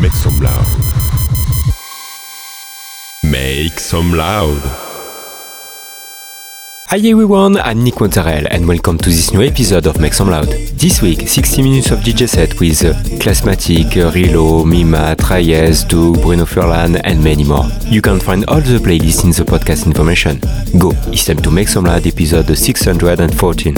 Make some loud. Make some loud. Hi everyone, I'm Nick Mozzarella and welcome to this new episode of Make Some Loud. This week, 60 minutes of DJ set with uh, Classmatic, uh, Rilo, Mima, Trayes, Doug, Bruno Furlan and many more. You can find all the playlists in the podcast information. Go, it's time to Make Some Loud episode 614.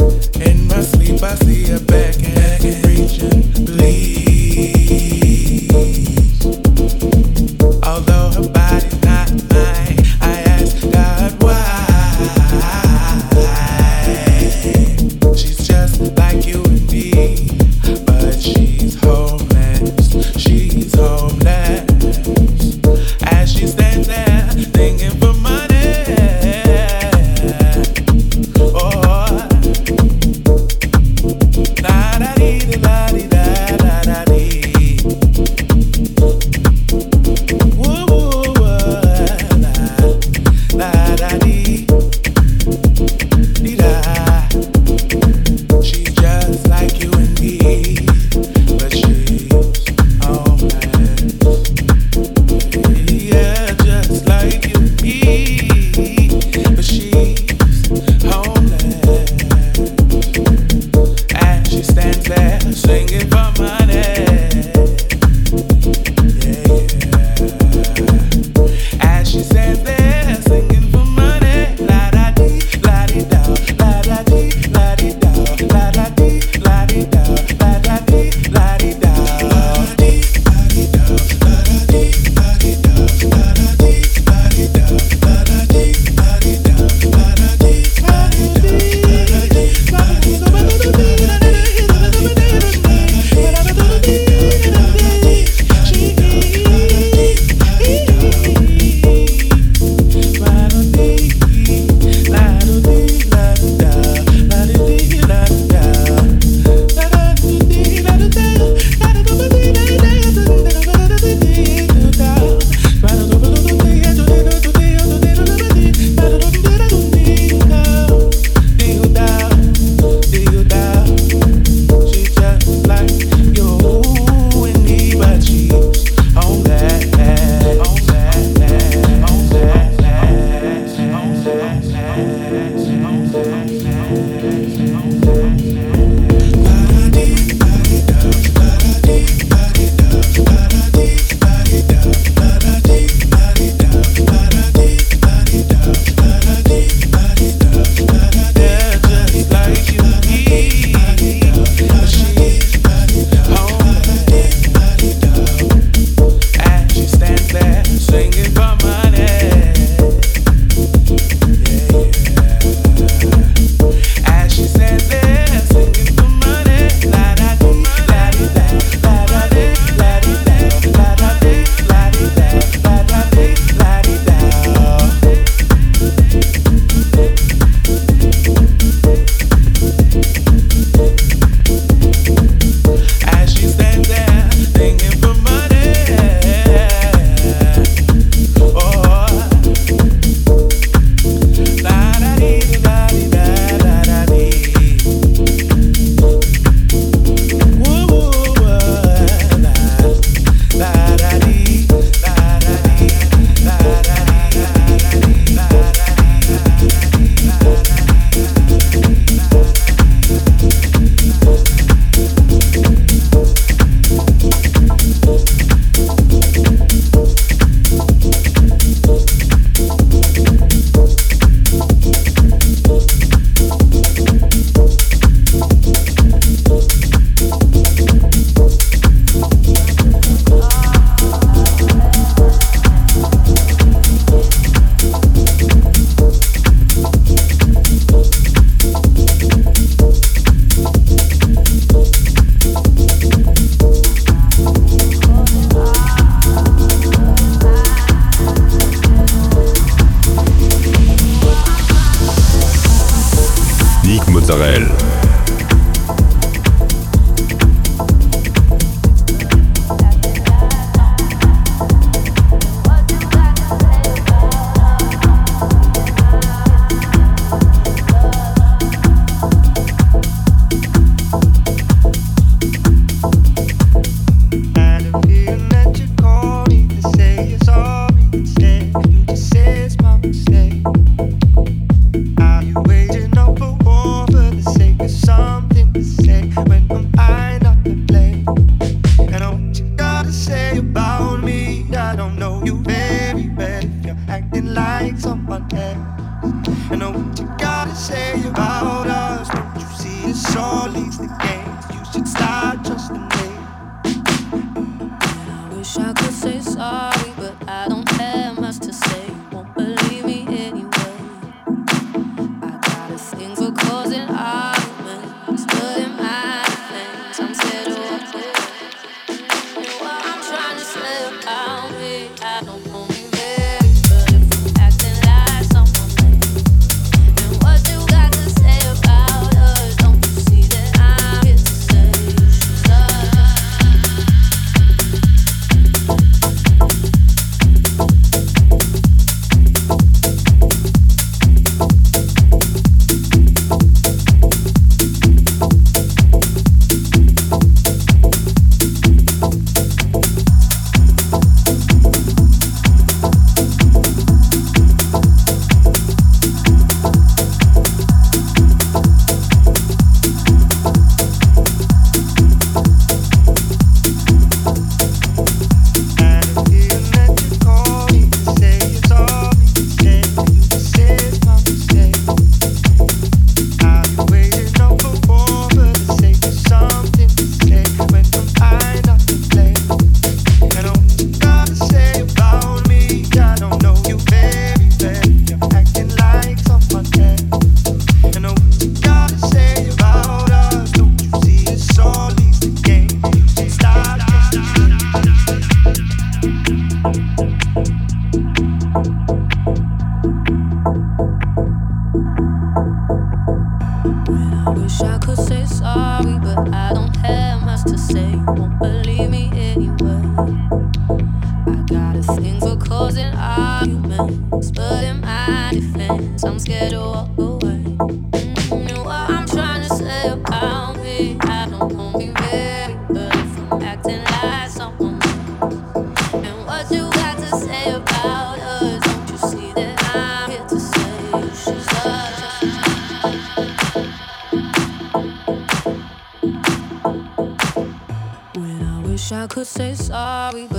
I've got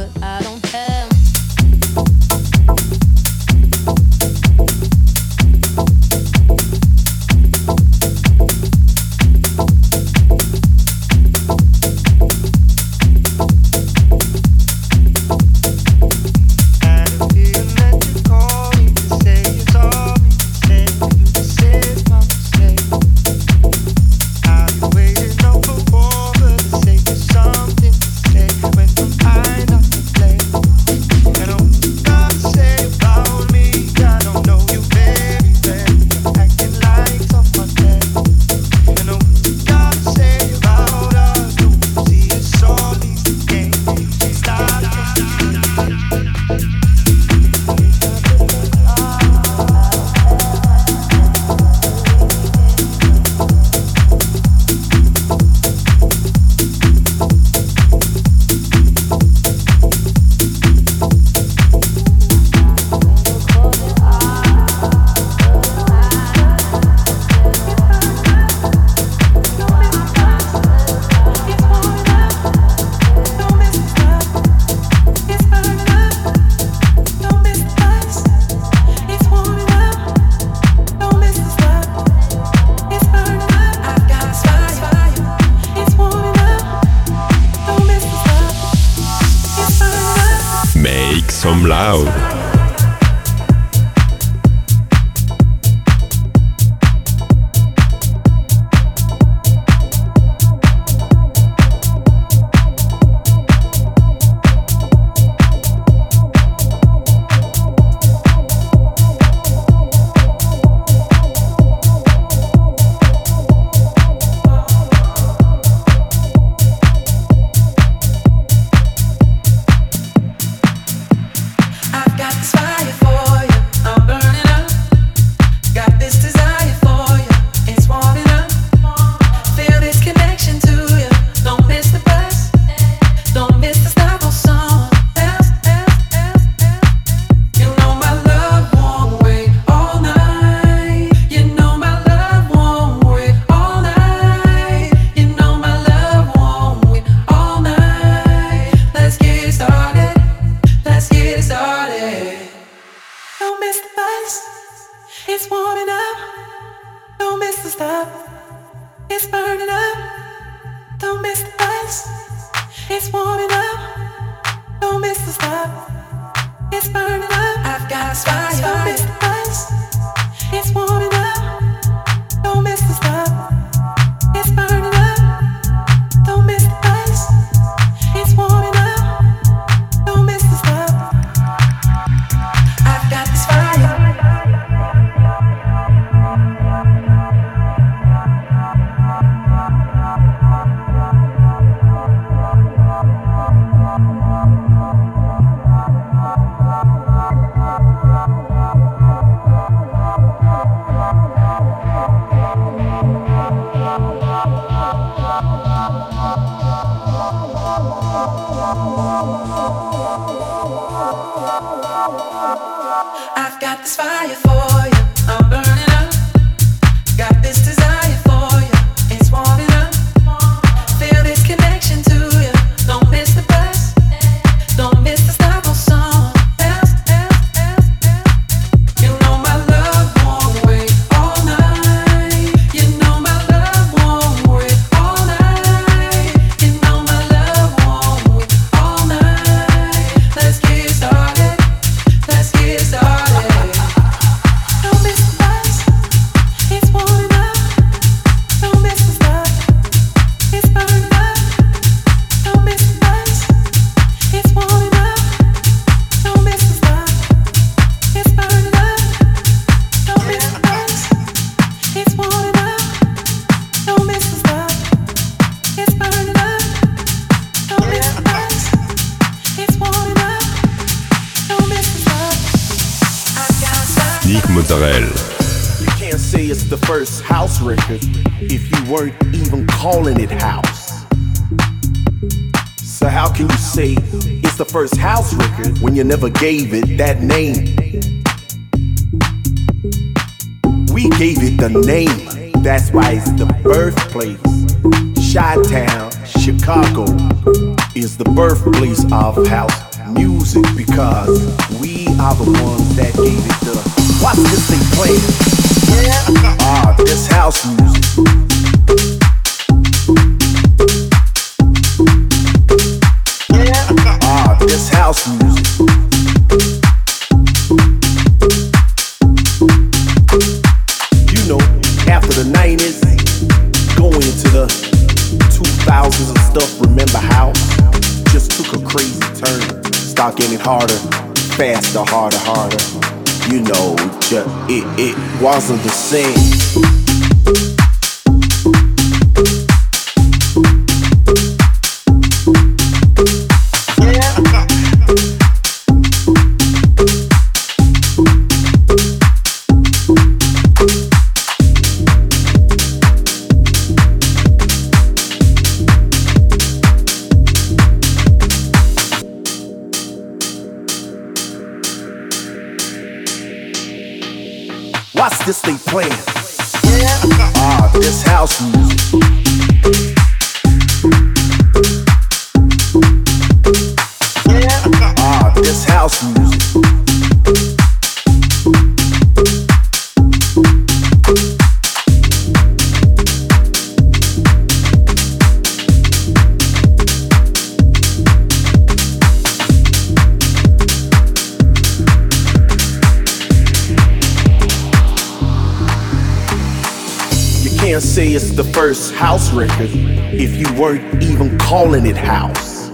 never gave it that name. We gave it the name, that's why it's the birthplace. Chi Town, Chicago is the birthplace of house music because we are the ones that gave it the. Watch this thing play. Ah, this house music. this house getting harder, faster, harder, harder. You know, just, it, it wasn't the same. This they playing. Ah, this house music. It's the first house record if you weren't even calling it house.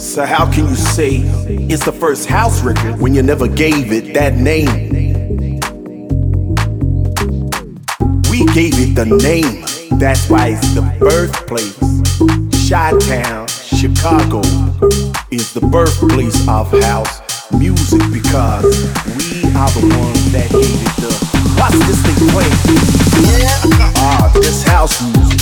So, how can you say it's the first house record when you never gave it that name? We gave it the name, that's why it's the birthplace. Chi Town, Chicago is the birthplace of house music because we are the ones that gave it the Watch this thing play. Ah, this house music.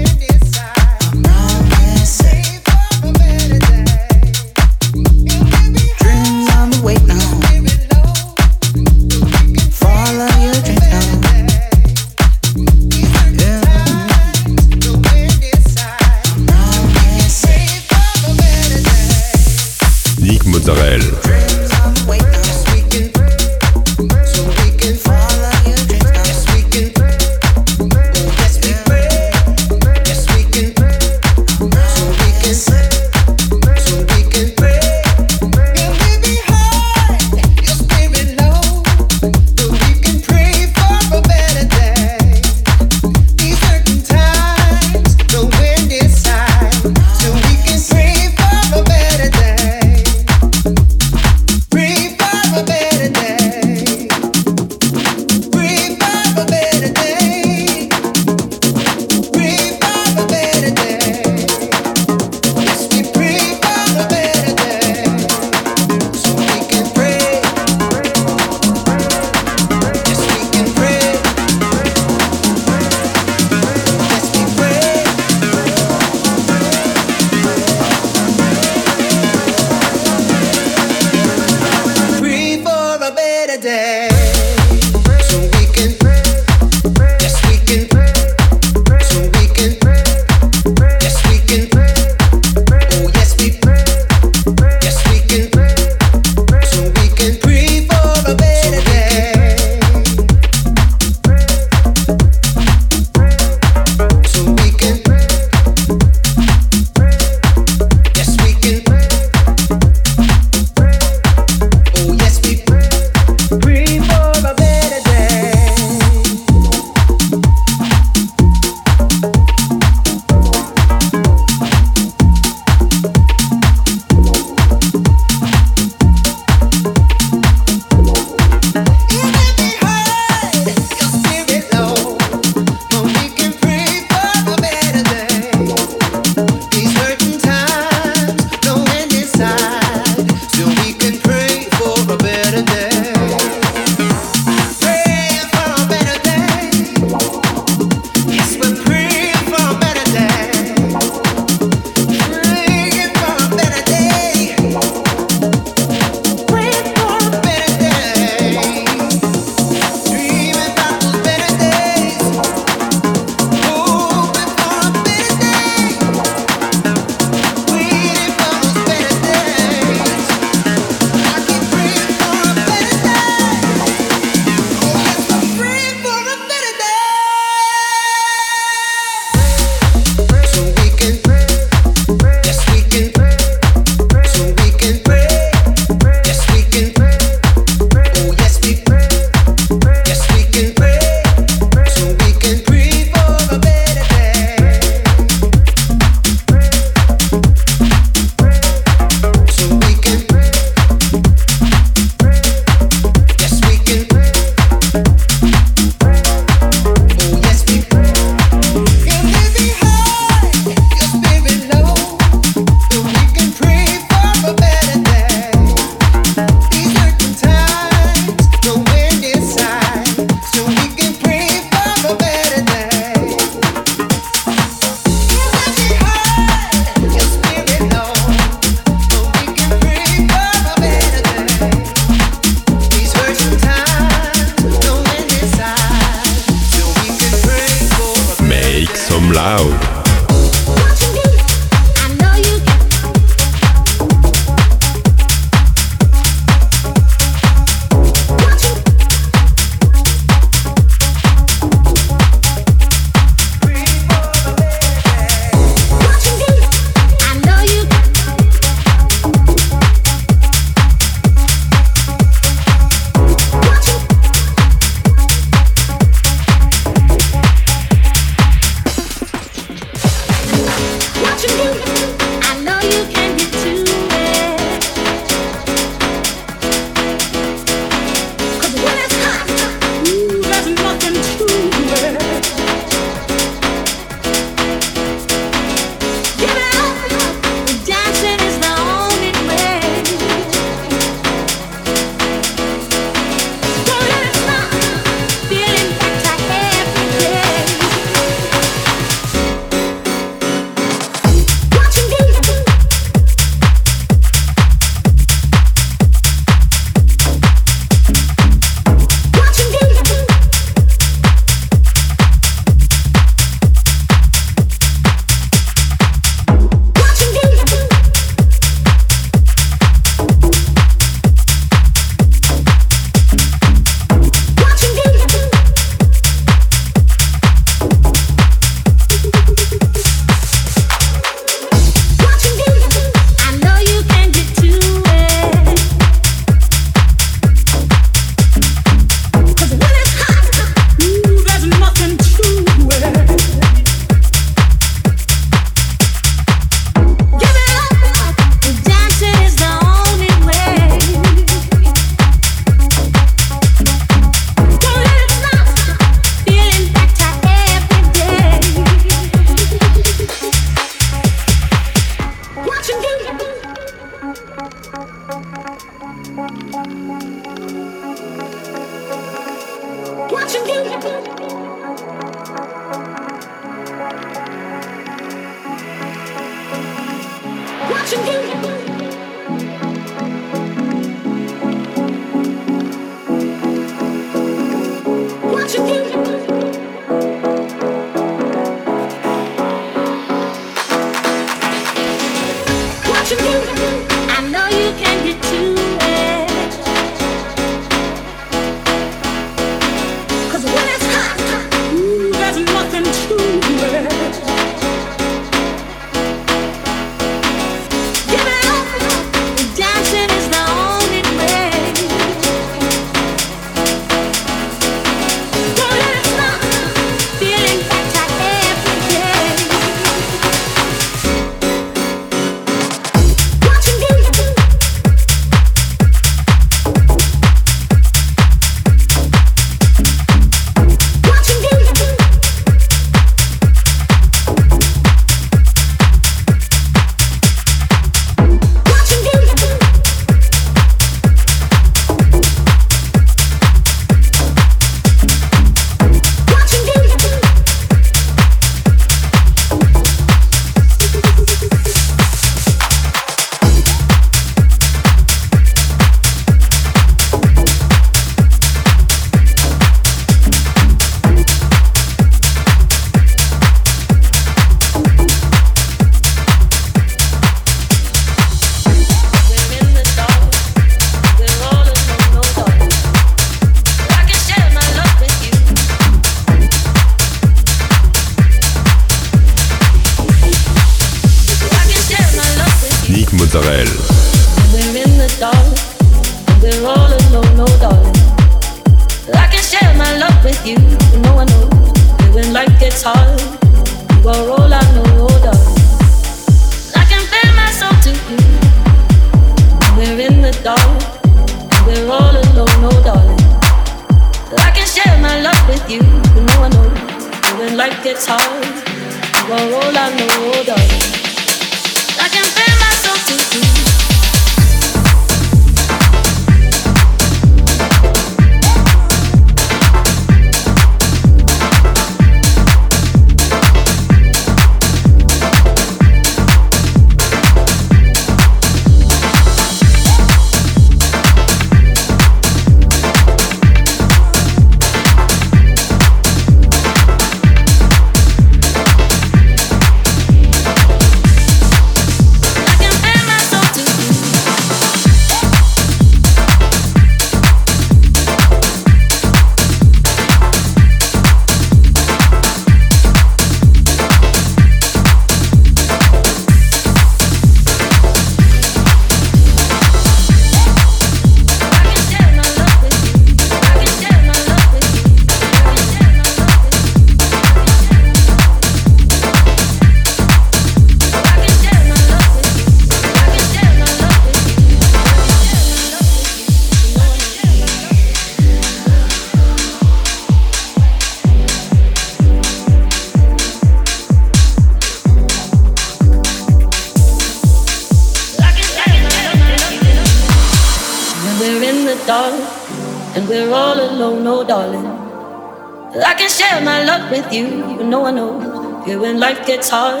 With you, no one knows. Yeah, when life gets hard,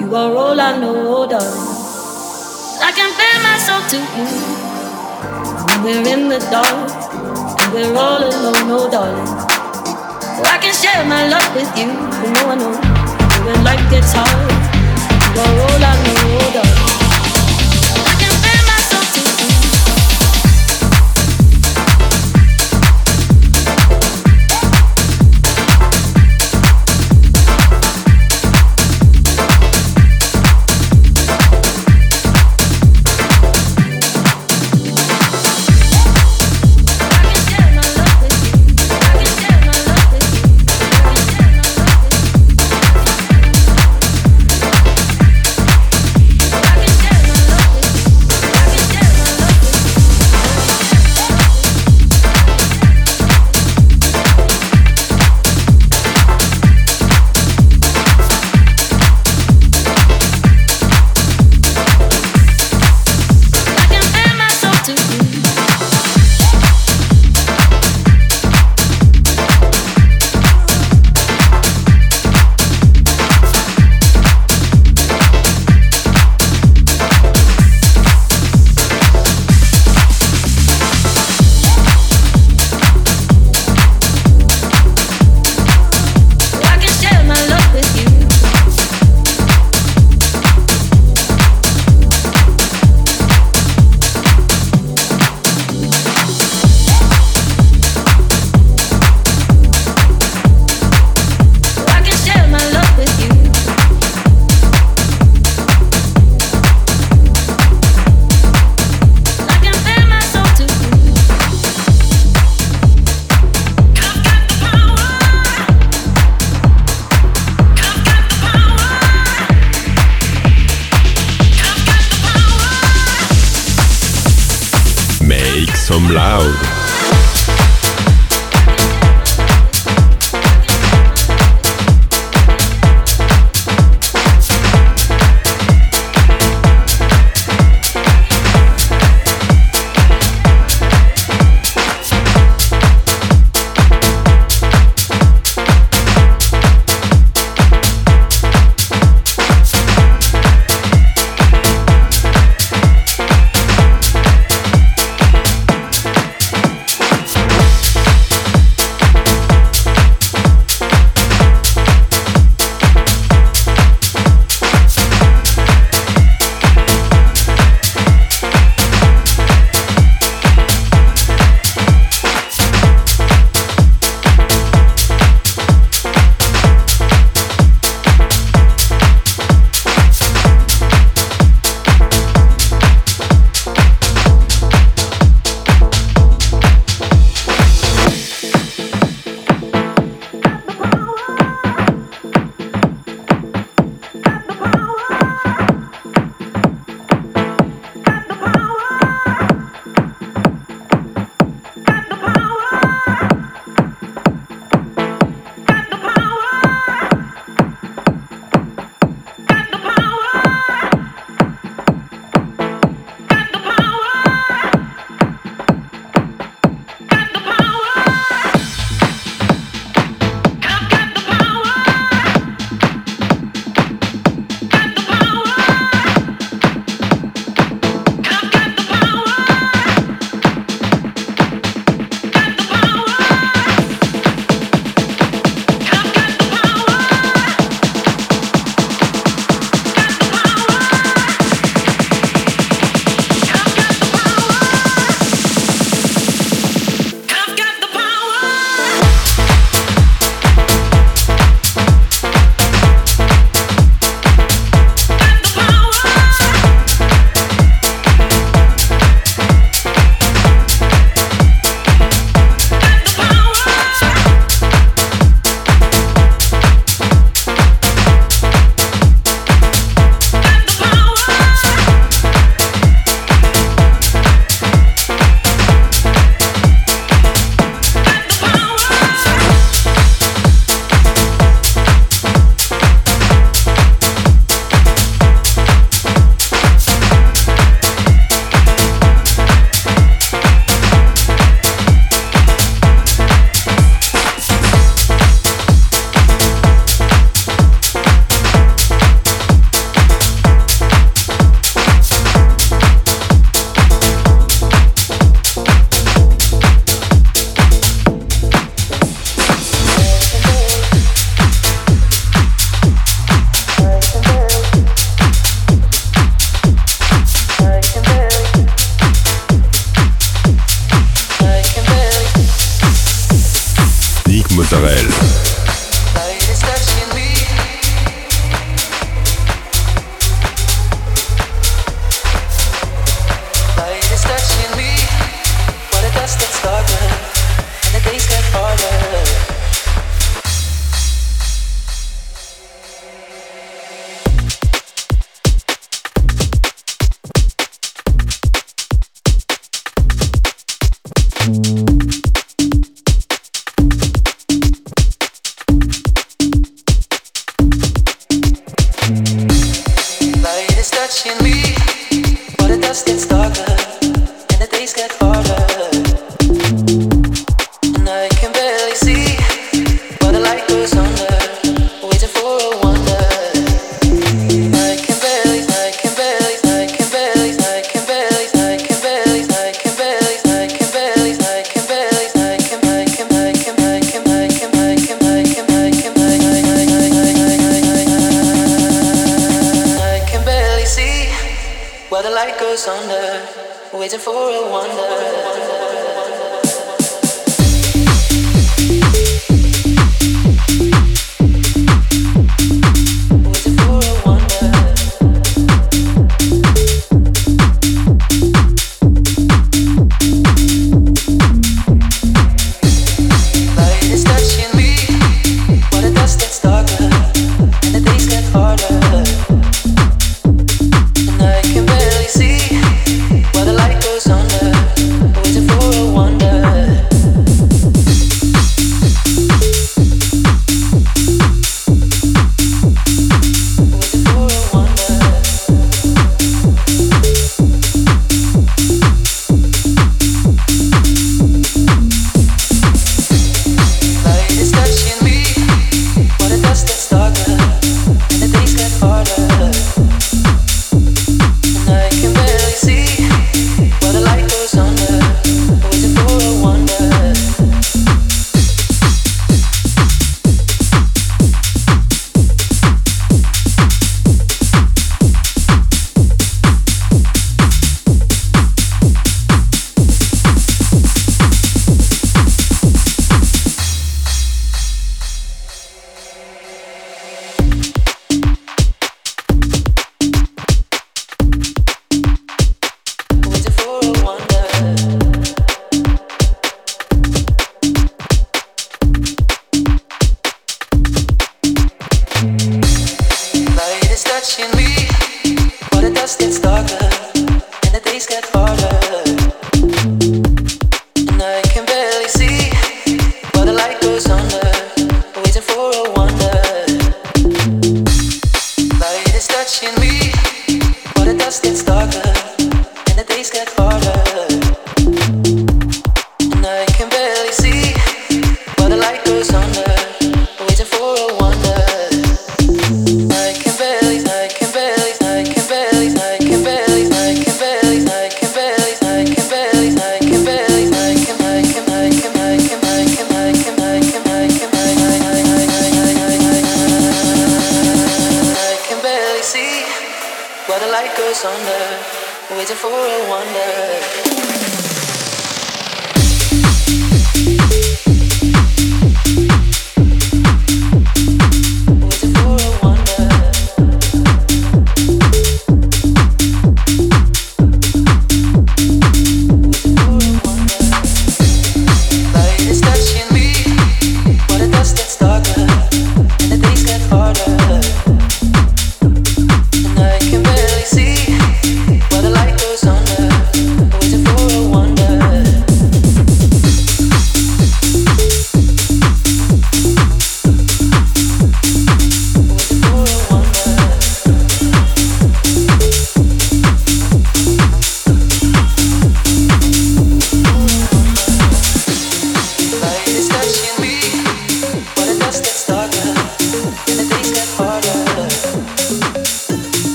you are all I know, oh, darling. I can feel myself to you. When we're in the dark and we're all alone, oh darling. I can share my love with you, no one knows. Yeah, when life gets hard, you are all I know, oh, darling.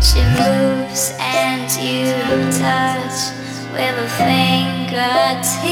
She moves and you touch with a fingertip.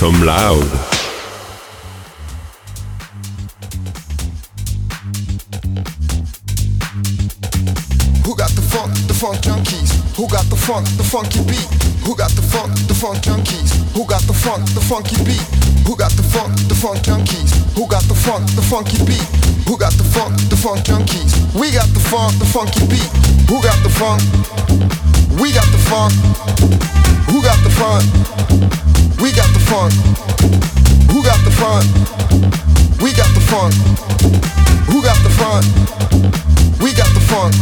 some loud. funk junkies? Who got the funk, the funky beat? Who got the funk, the funk junkies? Who got the funk, the funky beat? Who got the funk, the funk junkies? Who got the funk, the funky beat? Who got the funk, the funk junkies? We got the funk, the funky beat. Who got the funk? We got the funk. Who got the funk? We got the funk. Who got the funk? We got the funk. Who got the funk? We got the funk.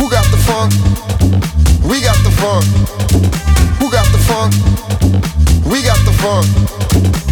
Who got the funk? We got the funk. Who got the funk? We got the funk.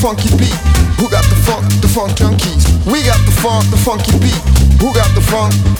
Funky beat? Who got the funk, the funk junkies? We got the funk, the funky beat. Who got the funk?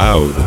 Some loud.